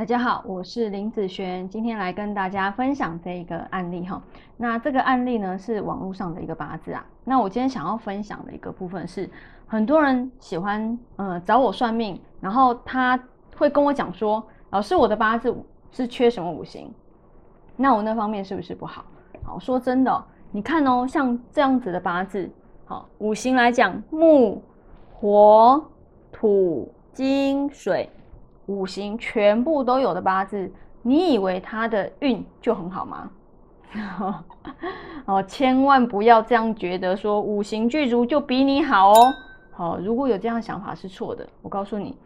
大家好，我是林子璇，今天来跟大家分享这一个案例哈。那这个案例呢是网络上的一个八字啊。那我今天想要分享的一个部分是，很多人喜欢呃找我算命，然后他会跟我讲说，老师我的八字是缺什么五行？那我那方面是不是不好？好，说真的，你看哦，像这样子的八字，好五行来讲，木、火、土、金、水。五行全部都有的八字，你以为他的运就很好吗？哦，千万不要这样觉得，说五行巨足就比你好哦。好，如果有这样想法是错的。我告诉你，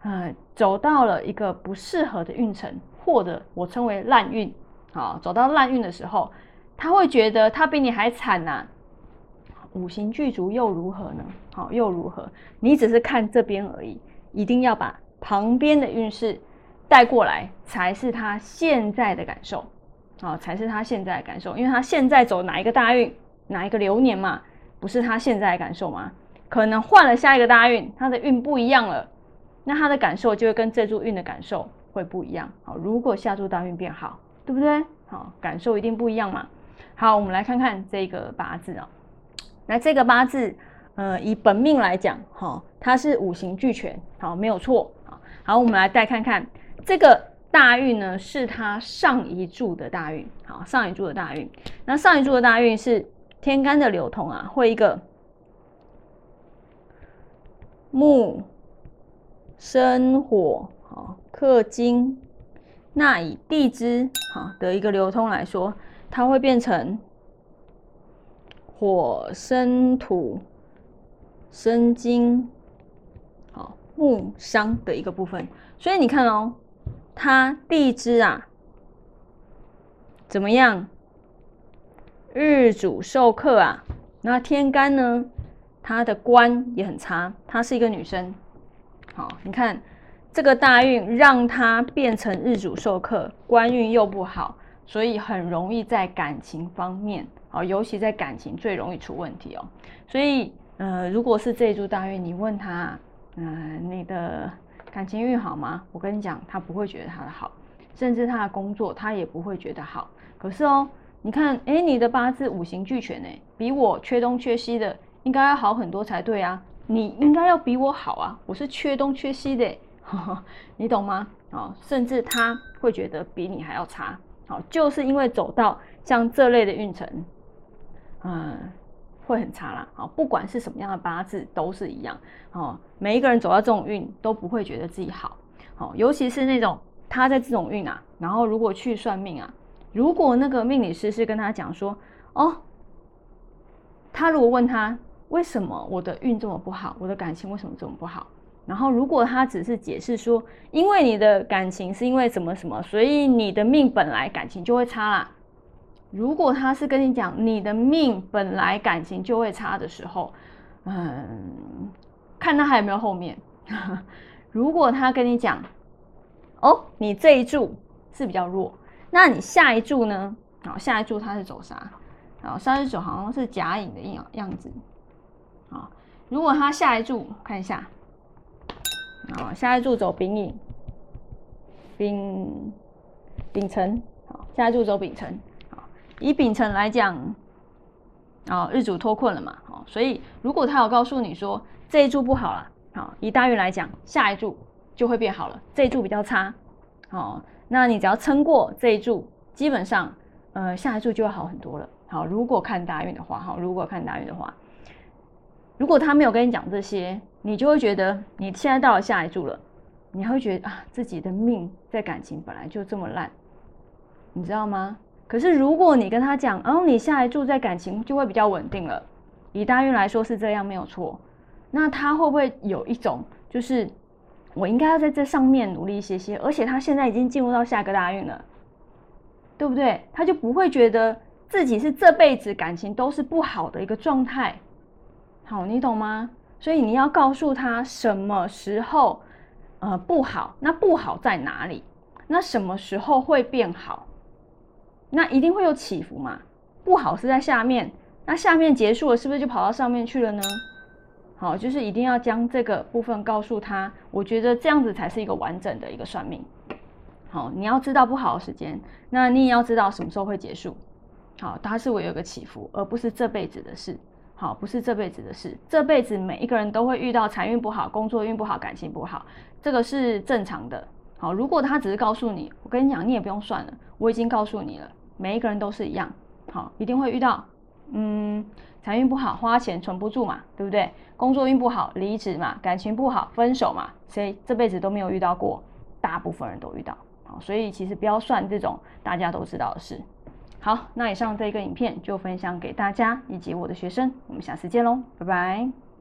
呃，走到了一个不适合的运程，或者我称为烂运，好，走到烂运的时候，他会觉得他比你还惨呐。五行巨足又如何呢？好，又如何？你只是看这边而已，一定要把。旁边的运势带过来，才是他现在的感受，啊，才是他现在的感受，因为他现在走哪一个大运，哪一个流年嘛，不是他现在的感受吗？可能换了下一个大运，他的运不一样了，那他的感受就会跟这柱运的感受会不一样。好，如果下柱大运变好，对不对？好，感受一定不一样嘛。好，我们来看看这个八字啊，那这个八字，呃，以本命来讲，哈，它是五行俱全，好，没有错。好，我们来再看看这个大运呢，是他上一柱的大运。好，上一柱的大运，那上一柱的大运是天干的流通啊，会一个木生火，好克金，那以地支好的一个流通来说，它会变成火生土生金。木伤的一个部分，所以你看哦，它地支啊怎么样？日主受克啊，那天干呢？它的官也很差，她是一个女生。好，你看这个大运让她变成日主受克，官运又不好，所以很容易在感情方面，好，尤其在感情最容易出问题哦。所以，呃，如果是这一柱大运，你问他。嗯，你的感情运好吗？我跟你讲，他不会觉得他的好，甚至他的工作他也不会觉得好。可是哦，你看，哎，你的八字五行俱全，哎，比我缺东缺西的应该要好很多才对啊。你应该要比我好啊，我是缺东缺西的，你懂吗？哦，甚至他会觉得比你还要差。好，就是因为走到像这类的运程，嗯。会很差啦，好，不管是什么样的八字都是一样，哦，每一个人走到这种运都不会觉得自己好，好，尤其是那种他在这种运啊，然后如果去算命啊，如果那个命理师是跟他讲说，哦，他如果问他为什么我的运这么不好，我的感情为什么这么不好，然后如果他只是解释说，因为你的感情是因为什么什么，所以你的命本来感情就会差啦。如果他是跟你讲你的命本来感情就会差的时候，嗯，看他还有没有后面。如果他跟你讲，哦，你这一柱是比较弱，那你下一柱呢？好，下一柱他是走啥？好，上一柱好像是甲乙的样样子。好，如果他下一柱看一下，好，下一柱走丙寅，丙丙辰，好，下一柱走丙辰。以丙辰来讲，哦，日主脱困了嘛，哦，所以如果他有告诉你说这一柱不好了，好，以大运来讲，下一柱就会变好了，这一柱比较差，哦，那你只要撑过这一柱，基本上，呃，下一柱就会好很多了。好，如果看大运的话，哈，如果看大运的话，如果他没有跟你讲这些，你就会觉得你现在到了下一柱了，你还会觉得啊，自己的命在感情本来就这么烂，你知道吗？可是，如果你跟他讲，哦，你下一柱在感情就会比较稳定了，以大运来说是这样，没有错。那他会不会有一种，就是我应该要在这上面努力一些些，而且他现在已经进入到下个大运了，对不对？他就不会觉得自己是这辈子感情都是不好的一个状态。好，你懂吗？所以你要告诉他什么时候呃不好，那不好在哪里？那什么时候会变好？那一定会有起伏嘛？不好是在下面，那下面结束了，是不是就跑到上面去了呢？好，就是一定要将这个部分告诉他。我觉得这样子才是一个完整的一个算命。好，你要知道不好的时间，那你也要知道什么时候会结束。好，它是会有个起伏，而不是这辈子的事。好，不是这辈子的事，这辈子每一个人都会遇到财运不好、工作运不好、感情不好，这个是正常的。好，如果他只是告诉你，我跟你讲，你也不用算了，我已经告诉你了，每一个人都是一样。好，一定会遇到，嗯，财运不好，花钱存不住嘛，对不对？工作运不好，离职嘛，感情不好，分手嘛，谁这辈子都没有遇到过？大部分人都遇到。好，所以其实不要算这种大家都知道的事。好，那以上这一个影片就分享给大家以及我的学生，我们下次见喽，拜拜。